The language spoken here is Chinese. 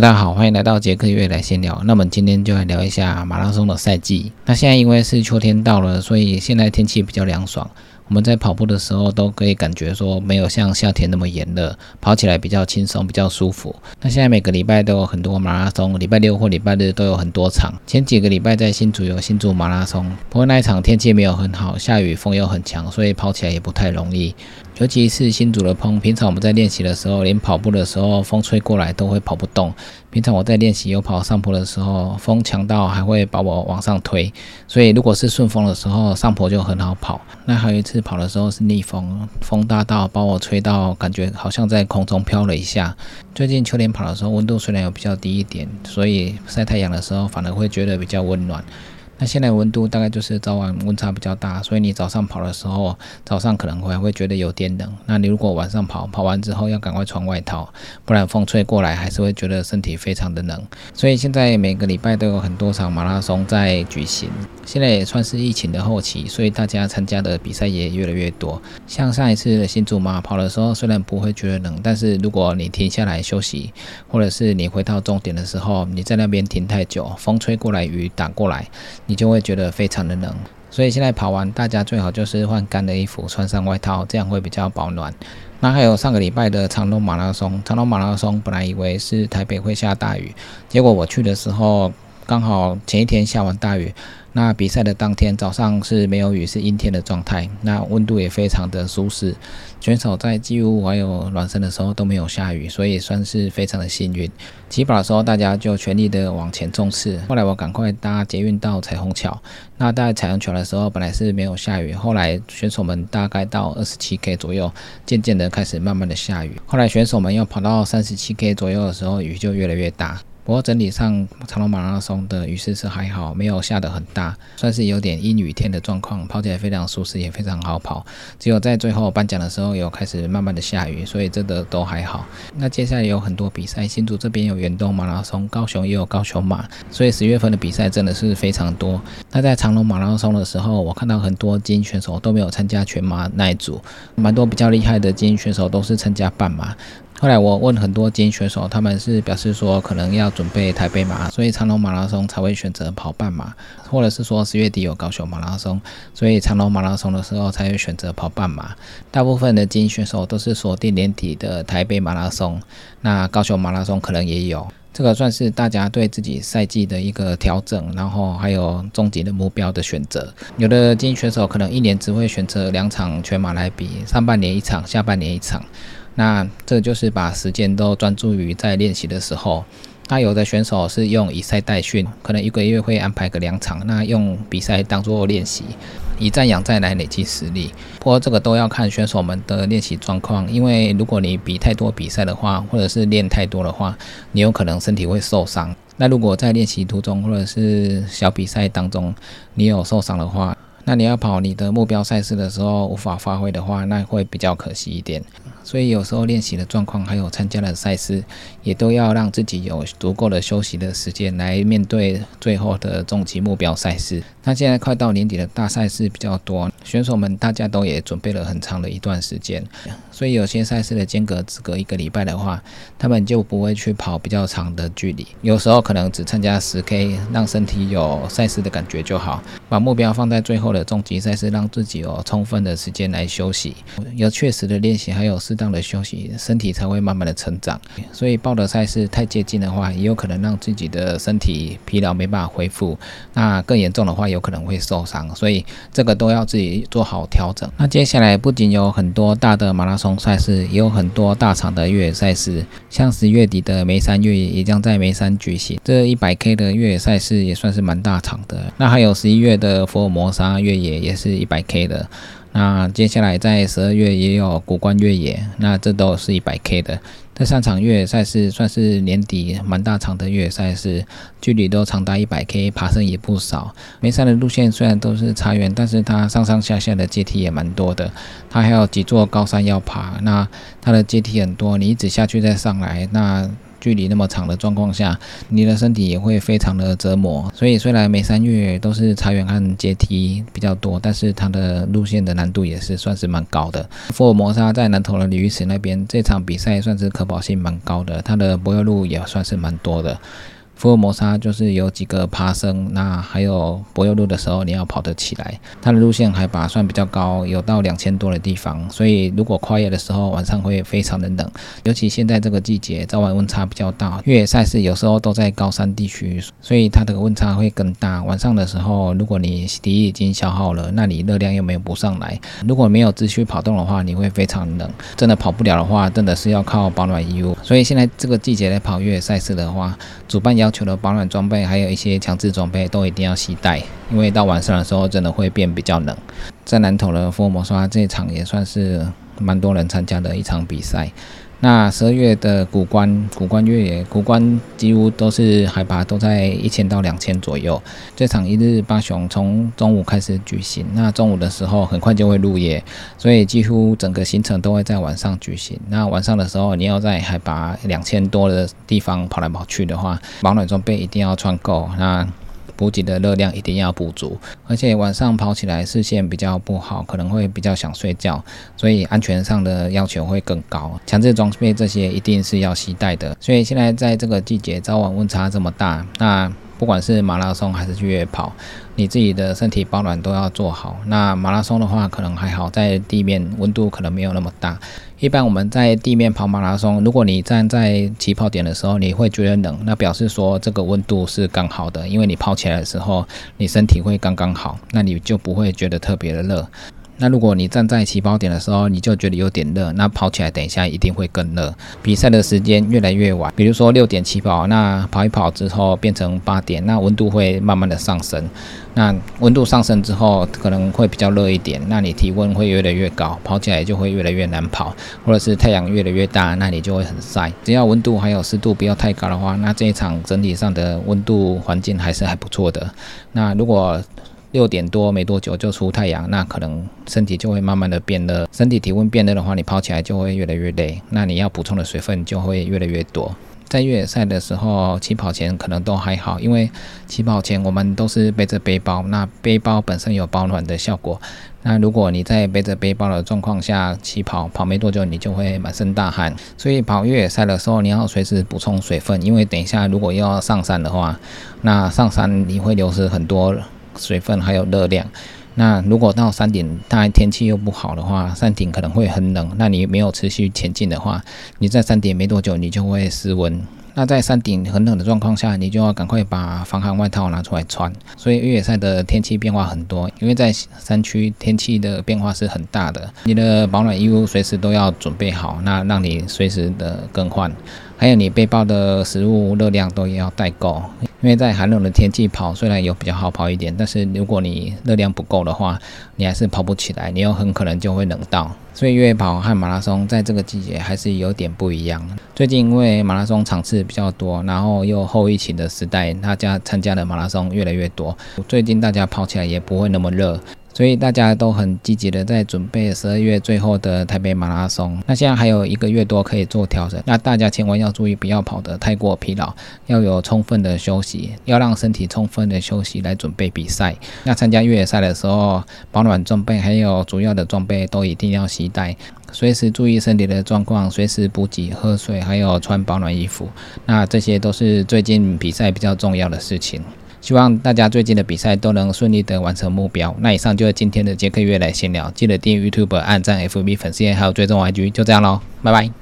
大家好，欢迎来到杰克月来闲聊。那么今天就来聊一下马拉松的赛季。那现在因为是秋天到了，所以现在天气比较凉爽。我们在跑步的时候都可以感觉说没有像夏天那么炎热，跑起来比较轻松，比较舒服。那现在每个礼拜都有很多马拉松，礼拜六或礼拜日都有很多场。前几个礼拜在新竹有新竹马拉松，不过那一场天气没有很好，下雨风又很强，所以跑起来也不太容易。尤其是新竹的风，平常我们在练习的时候，连跑步的时候风吹过来都会跑不动。平常我在练习有跑上坡的时候，风强到还会把我往上推，所以如果是顺风的时候，上坡就很好跑。那还有一次跑的时候是逆风，风大到把我吹到，感觉好像在空中飘了一下。最近秋天跑的时候，温度虽然有比较低一点，所以晒太阳的时候反而会觉得比较温暖。那现在温度大概就是早晚温差比较大，所以你早上跑的时候，早上可能会会觉得有点冷。那你如果晚上跑，跑完之后要赶快穿外套，不然风吹过来还是会觉得身体非常的冷。所以现在每个礼拜都有很多场马拉松在举行。现在也算是疫情的后期，所以大家参加的比赛也越来越多。像上一次的新竹马跑的时候，虽然不会觉得冷，但是如果你停下来休息，或者是你回到终点的时候，你在那边停太久，风吹过来，雨打过来。你就会觉得非常的冷，所以现在跑完，大家最好就是换干的衣服，穿上外套，这样会比较保暖。那还有上个礼拜的长隆马拉松，长隆马拉松本来以为是台北会下大雨，结果我去的时候刚好前一天下完大雨。那比赛的当天早上是没有雨，是阴天的状态，那温度也非常的舒适。选手在几乎还有暖身的时候都没有下雨，所以算是非常的幸运。起跑的时候大家就全力的往前冲刺，后来我赶快搭捷运到彩虹桥。那在彩虹桥的时候本来是没有下雨，后来选手们大概到二十七 K 左右，渐渐的开始慢慢的下雨。后来选手们要跑到三十七 K 左右的时候，雨就越来越大。不过整体上，长隆马拉松的雨势是还好，没有下得很大，算是有点阴雨天的状况，跑起来非常舒适，也非常好跑。只有在最后颁奖的时候，有开始慢慢的下雨，所以这个都还好。那接下来有很多比赛，新竹这边有远东马拉松，高雄也有高雄马，所以十月份的比赛真的是非常多。那在长隆马拉松的时候，我看到很多精英选手都没有参加全马那一组，蛮多比较厉害的精英选手都是参加半马。后来我问很多精英选手，他们是表示说可能要准备台北马，所以长隆马拉松才会选择跑半马，或者是说十月底有高雄马拉松，所以长隆马拉松的时候才会选择跑半马。大部分的精英选手都是锁定年底的台北马拉松，那高雄马拉松可能也有。这个算是大家对自己赛季的一个调整，然后还有终极的目标的选择。有的精英选手可能一年只会选择两场全马来比，上半年一场，下半年一场。那这就是把时间都专注于在练习的时候。那有的选手是用以赛代训，可能一个月会安排个两场，那用比赛当做练习，以战养战来累积实力。不过这个都要看选手们的练习状况，因为如果你比太多比赛的话，或者是练太多的话，你有可能身体会受伤。那如果在练习途中或者是小比赛当中，你有受伤的话，那你要跑你的目标赛事的时候无法发挥的话，那会比较可惜一点。所以有时候练习的状况，还有参加的赛事，也都要让自己有足够的休息的时间来面对最后的终极目标赛事。那现在快到年底的大赛事比较多，选手们大家都也准备了很长的一段时间，所以有些赛事的间隔只隔一个礼拜的话，他们就不会去跑比较长的距离。有时候可能只参加十 K，让身体有赛事的感觉就好，把目标放在最后的终极赛事，让自己有充分的时间来休息，有确实的练习，还有适当的休息，身体才会慢慢的成长。所以报的赛事太接近的话，也有可能让自己的身体疲劳没办法恢复。那更严重的话，有。有可能会受伤，所以这个都要自己做好调整。那接下来不仅有很多大的马拉松赛事，也有很多大场的越野赛事，像十月底的眉山越野也将在眉山举行，这一百 K 的越野赛事也算是蛮大场的。那还有十一月的福尔摩沙越野也是一百 K 的。那接下来在十二月也有古关越野，那这都是一百 K 的。这三场越野赛事算是年底蛮大场的越野赛事，距离都长达一百 K，爬升也不少。眉山的路线虽然都是茶园，但是它上上下下的阶梯也蛮多的。它还有几座高山要爬，那它的阶梯很多，你一直下去再上来，那距离那么长的状况下，你的身体也会非常的折磨。所以虽然每三月都是茶园和阶梯比较多，但是它的路线的难度也是算是蛮高的。福尔摩沙在南投的鲤鱼池那边，这场比赛算是可保性蛮高的，它的柏油路也算是蛮多的。福尔摩沙就是有几个爬升，那还有柏油路的时候，你要跑得起来。它的路线海拔算比较高，有到两千多的地方，所以如果跨越的时候，晚上会非常的冷。尤其现在这个季节，早晚温差比较大。越野赛事有时候都在高山地区，所以它的温差会更大。晚上的时候，如果你体力已经消耗了，那你热量又没有补上来，如果没有持续跑动的话，你会非常冷。真的跑不了的话，真的是要靠保暖衣物。所以现在这个季节来跑越野赛事的话，主办要。要求的保暖装备，还有一些强制装备都一定要携带，因为到晚上的时候真的会变比较冷。在南投的福尔摩沙这一场也算是蛮多人参加的一场比赛。那十二月的古关古关越野，古关几乎都是海拔都在一千到两千左右。这场一日八雄从中午开始举行，那中午的时候很快就会入夜，所以几乎整个行程都会在晚上举行。那晚上的时候，你要在海拔两千多的地方跑来跑去的话，保暖装备一定要穿够。那补给的热量一定要补足，而且晚上跑起来视线比较不好，可能会比较想睡觉，所以安全上的要求会更高。强制装备这些一定是要携带的。所以现在在这个季节，早晚温差这么大，那不管是马拉松还是越野跑，你自己的身体保暖都要做好。那马拉松的话，可能还好，在地面温度可能没有那么大。一般我们在地面跑马拉松，如果你站在起跑点的时候，你会觉得冷，那表示说这个温度是刚好的，因为你跑起来的时候，你身体会刚刚好，那你就不会觉得特别的热。那如果你站在起跑点的时候，你就觉得有点热，那跑起来等一下一定会更热。比赛的时间越来越晚，比如说六点起跑，那跑一跑之后变成八点，那温度会慢慢的上升。那温度上升之后，可能会比较热一点，那你体温会越来越高，跑起来就会越来越难跑，或者是太阳越来越大，那你就会很晒。只要温度还有湿度不要太高的话，那这一场整体上的温度环境还是还不错的。那如果六点多没多久就出太阳，那可能身体就会慢慢的变热。身体体温变热的话，你跑起来就会越来越累，那你要补充的水分就会越来越多。在越野赛的时候，起跑前可能都还好，因为起跑前我们都是背着背包，那背包本身有保暖的效果。那如果你在背着背包的状况下起跑，跑没多久你就会满身大汗。所以跑越野赛的时候，你要随时补充水分，因为等一下如果要上山的话，那上山你会流失很多。水分还有热量，那如果到山顶，当然天气又不好的话，山顶可能会很冷。那你没有持续前进的话，你在山顶没多久，你就会失温。那在山顶很冷的状况下，你就要赶快把防寒外套拿出来穿。所以越野赛的天气变化很多，因为在山区天气的变化是很大的，你的保暖衣物随时都要准备好，那让你随时的更换。还有你背包的食物热量都要带够，因为在寒冷的天气跑，虽然有比较好跑一点，但是如果你热量不够的话，你还是跑不起来，你又很可能就会冷到。所以越野跑和马拉松在这个季节还是有点不一样。最近因为马拉松场次比较多，然后又后疫情的时代，大家参加的马拉松越来越多，最近大家跑起来也不会那么热。所以大家都很积极的在准备十二月最后的台北马拉松。那现在还有一个月多可以做调整。那大家千万要注意，不要跑得太过疲劳，要有充分的休息，要让身体充分的休息来准备比赛。那参加越野赛的时候，保暖装备还有主要的装备都一定要携带，随时注意身体的状况，随时补给、喝水，还有穿保暖衣服。那这些都是最近比赛比较重要的事情。希望大家最近的比赛都能顺利的完成目标。那以上就是今天的杰克约来闲聊，记得订阅 YouTube、按赞 FB 粉丝页，还有追踪 IG，就这样喽，拜拜。